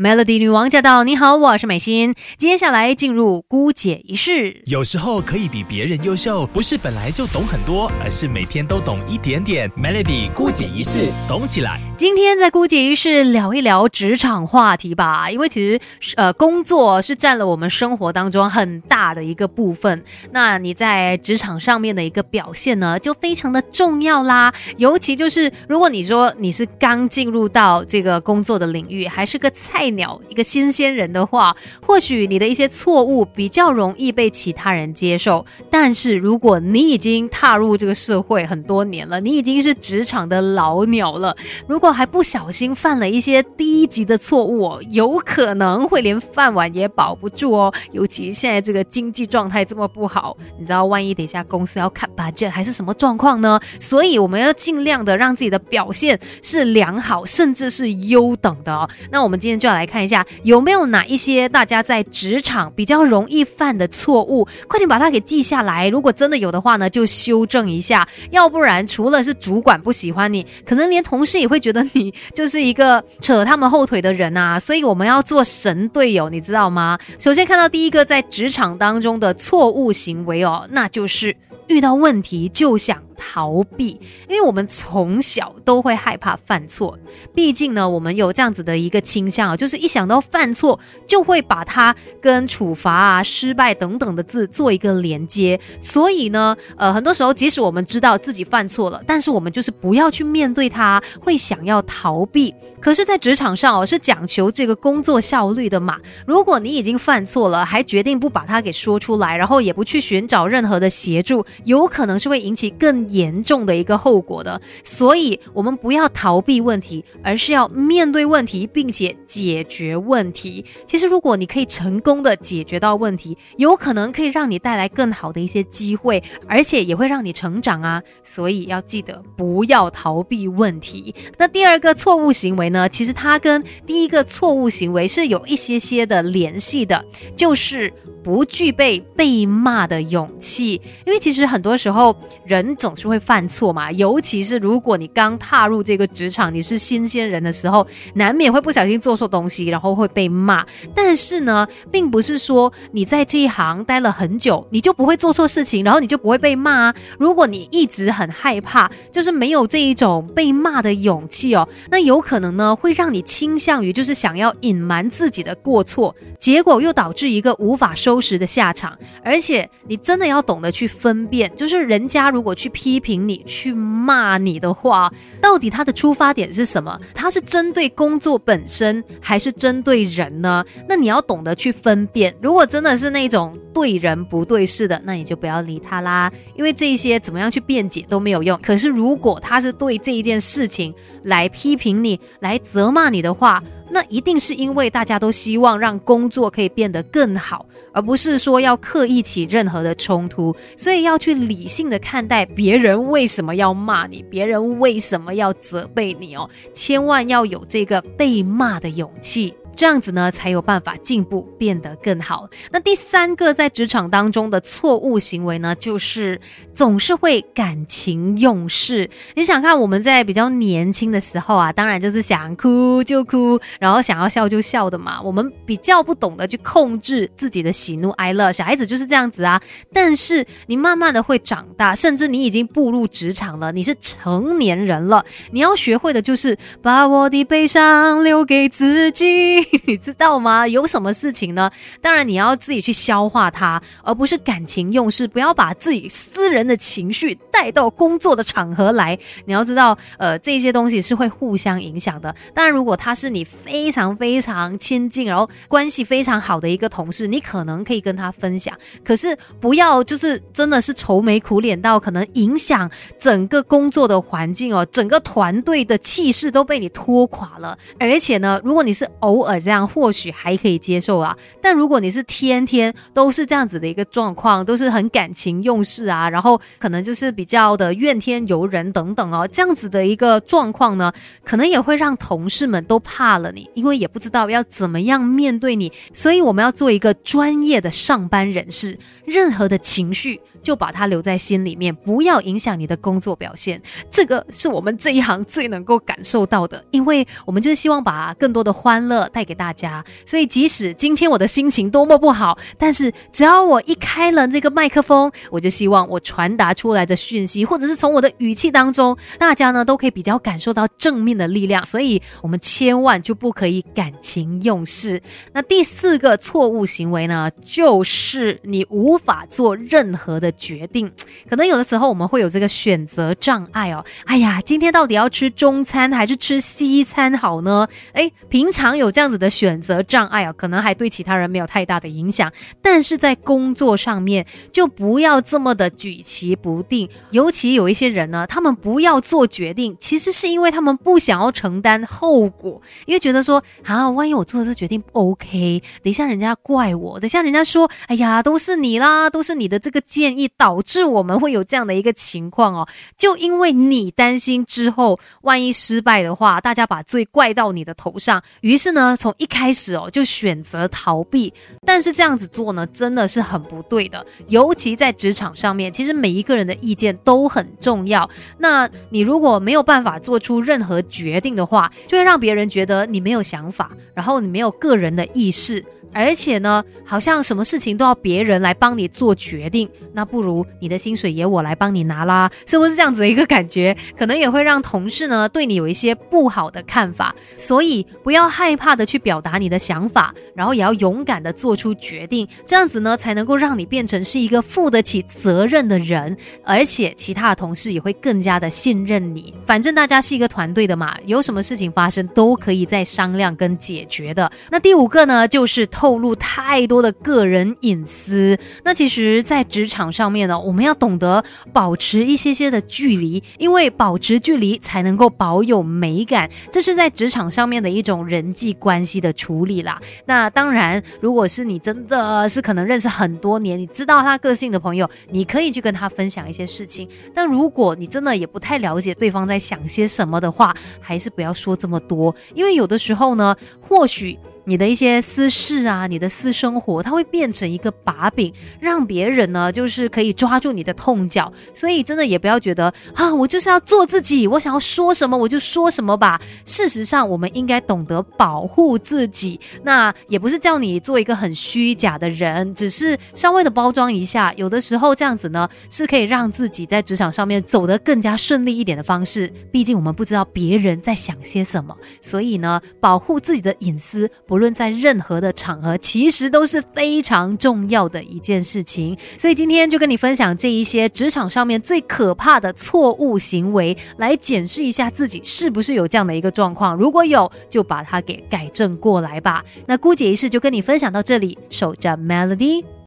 Melody 女王驾到！你好，我是美心。接下来进入姑姐仪式。有时候可以比别人优秀，不是本来就懂很多，而是每天都懂一点点。Melody 姑姐仪式，懂起来。今天在姑姐仪式聊一聊职场话题吧，因为其实呃工作是占了我们生活当中很大的一个部分。那你在职场上面的一个表现呢，就非常的重要啦。尤其就是如果你说你是刚进入到这个工作的领域，还是个菜。鸟一个新鲜人的话，或许你的一些错误比较容易被其他人接受。但是如果你已经踏入这个社会很多年了，你已经是职场的老鸟了，如果还不小心犯了一些低级的错误，有可能会连饭碗也保不住哦。尤其现在这个经济状态这么不好，你知道，万一等一下公司要看 budget 还是什么状况呢？所以我们要尽量的让自己的表现是良好，甚至是优等的。那我们今天就要来。来看一下有没有哪一些大家在职场比较容易犯的错误，快点把它给记下来。如果真的有的话呢，就修正一下。要不然，除了是主管不喜欢你，可能连同事也会觉得你就是一个扯他们后腿的人啊。所以我们要做神队友，你知道吗？首先看到第一个在职场当中的错误行为哦，那就是遇到问题就想。逃避，因为我们从小都会害怕犯错，毕竟呢，我们有这样子的一个倾向啊，就是一想到犯错，就会把它跟处罚啊、失败等等的字做一个连接。所以呢，呃，很多时候即使我们知道自己犯错了，但是我们就是不要去面对它，会想要逃避。可是，在职场上哦，是讲求这个工作效率的嘛。如果你已经犯错了，还决定不把它给说出来，然后也不去寻找任何的协助，有可能是会引起更。严重的一个后果的，所以我们不要逃避问题，而是要面对问题，并且解决问题。其实，如果你可以成功的解决到问题，有可能可以让你带来更好的一些机会，而且也会让你成长啊。所以要记得不要逃避问题。那第二个错误行为呢？其实它跟第一个错误行为是有一些些的联系的，就是。不具备被骂的勇气，因为其实很多时候人总是会犯错嘛，尤其是如果你刚踏入这个职场，你是新鲜人的时候，难免会不小心做错东西，然后会被骂。但是呢，并不是说你在这一行待了很久，你就不会做错事情，然后你就不会被骂。如果你一直很害怕，就是没有这一种被骂的勇气哦，那有可能呢会让你倾向于就是想要隐瞒自己的过错，结果又导致一个无法收。收拾的下场，而且你真的要懂得去分辨，就是人家如果去批评你、去骂你的话，到底他的出发点是什么？他是针对工作本身，还是针对人呢？那你要懂得去分辨。如果真的是那种对人不对事的，那你就不要理他啦，因为这些怎么样去辩解都没有用。可是如果他是对这一件事情来批评你、来责骂你的话，那一定是因为大家都希望让工作可以变得更好，而不是说要刻意起任何的冲突，所以要去理性的看待别人为什么要骂你，别人为什么要责备你哦，千万要有这个被骂的勇气。这样子呢，才有办法进步，变得更好。那第三个在职场当中的错误行为呢，就是总是会感情用事。你想看我们在比较年轻的时候啊，当然就是想哭就哭，然后想要笑就笑的嘛。我们比较不懂得去控制自己的喜怒哀乐，小孩子就是这样子啊。但是你慢慢的会长大，甚至你已经步入职场了，你是成年人了，你要学会的就是把我的悲伤留给自己。你知道吗？有什么事情呢？当然你要自己去消化它，而不是感情用事。不要把自己私人的情绪带到工作的场合来。你要知道，呃，这些东西是会互相影响的。当然，如果他是你非常非常亲近，然后关系非常好的一个同事，你可能可以跟他分享。可是不要就是真的是愁眉苦脸到可能影响整个工作的环境哦，整个团队的气势都被你拖垮了。而且呢，如果你是偶尔。这样或许还可以接受啊，但如果你是天天都是这样子的一个状况，都是很感情用事啊，然后可能就是比较的怨天尤人等等哦，这样子的一个状况呢，可能也会让同事们都怕了你，因为也不知道要怎么样面对你，所以我们要做一个专业的上班人士，任何的情绪就把它留在心里面，不要影响你的工作表现。这个是我们这一行最能够感受到的，因为我们就是希望把更多的欢乐。带给大家。所以即使今天我的心情多么不好，但是只要我一开了这个麦克风，我就希望我传达出来的讯息，或者是从我的语气当中，大家呢都可以比较感受到正面的力量。所以我们千万就不可以感情用事。那第四个错误行为呢，就是你无法做任何的决定。可能有的时候我们会有这个选择障碍哦。哎呀，今天到底要吃中餐还是吃西餐好呢？哎，平常有这样子的选择障碍啊，可能还对其他人没有太大的影响，但是在工作上面就不要这么的举棋不定。尤其有一些人呢，他们不要做决定，其实是因为他们不想要承担后果，因为觉得说啊，万一我做的这决定不 OK，等一下人家怪我，等一下人家说，哎呀，都是你啦，都是你的这个建议导致我们会有这样的一个情况哦，就因为你担心之后万一失败的话，大家把罪怪到你的头上，于是呢，从一开始哦就选择逃避，但是这样子做呢，真的是很不对的，尤其在职场上面，其实每一个人的意见都很重要。那你如果没有办法做出任何决定的话，就会让别人觉得你没有想法，然后你没有个人的意识。而且呢，好像什么事情都要别人来帮你做决定，那不如你的薪水也我来帮你拿啦，是不是这样子的一个感觉？可能也会让同事呢对你有一些不好的看法，所以不要害怕的去表达你的想法，然后也要勇敢的做出决定，这样子呢才能够让你变成是一个负得起责任的人，而且其他的同事也会更加的信任你。反正大家是一个团队的嘛，有什么事情发生都可以再商量跟解决的。那第五个呢，就是。透露太多的个人隐私，那其实，在职场上面呢，我们要懂得保持一些些的距离，因为保持距离才能够保有美感，这是在职场上面的一种人际关系的处理啦。那当然，如果是你真的是可能认识很多年，你知道他个性的朋友，你可以去跟他分享一些事情。但如果你真的也不太了解对方在想些什么的话，还是不要说这么多，因为有的时候呢，或许。你的一些私事啊，你的私生活，它会变成一个把柄，让别人呢，就是可以抓住你的痛脚。所以真的也不要觉得啊，我就是要做自己，我想要说什么我就说什么吧。事实上，我们应该懂得保护自己。那也不是叫你做一个很虚假的人，只是稍微的包装一下。有的时候这样子呢，是可以让自己在职场上面走得更加顺利一点的方式。毕竟我们不知道别人在想些什么，所以呢，保护自己的隐私。不论在任何的场合，其实都是非常重要的一件事情。所以今天就跟你分享这一些职场上面最可怕的错误行为，来检视一下自己是不是有这样的一个状况。如果有，就把它给改正过来吧。那姑姐一式就跟你分享到这里，守着 Melody。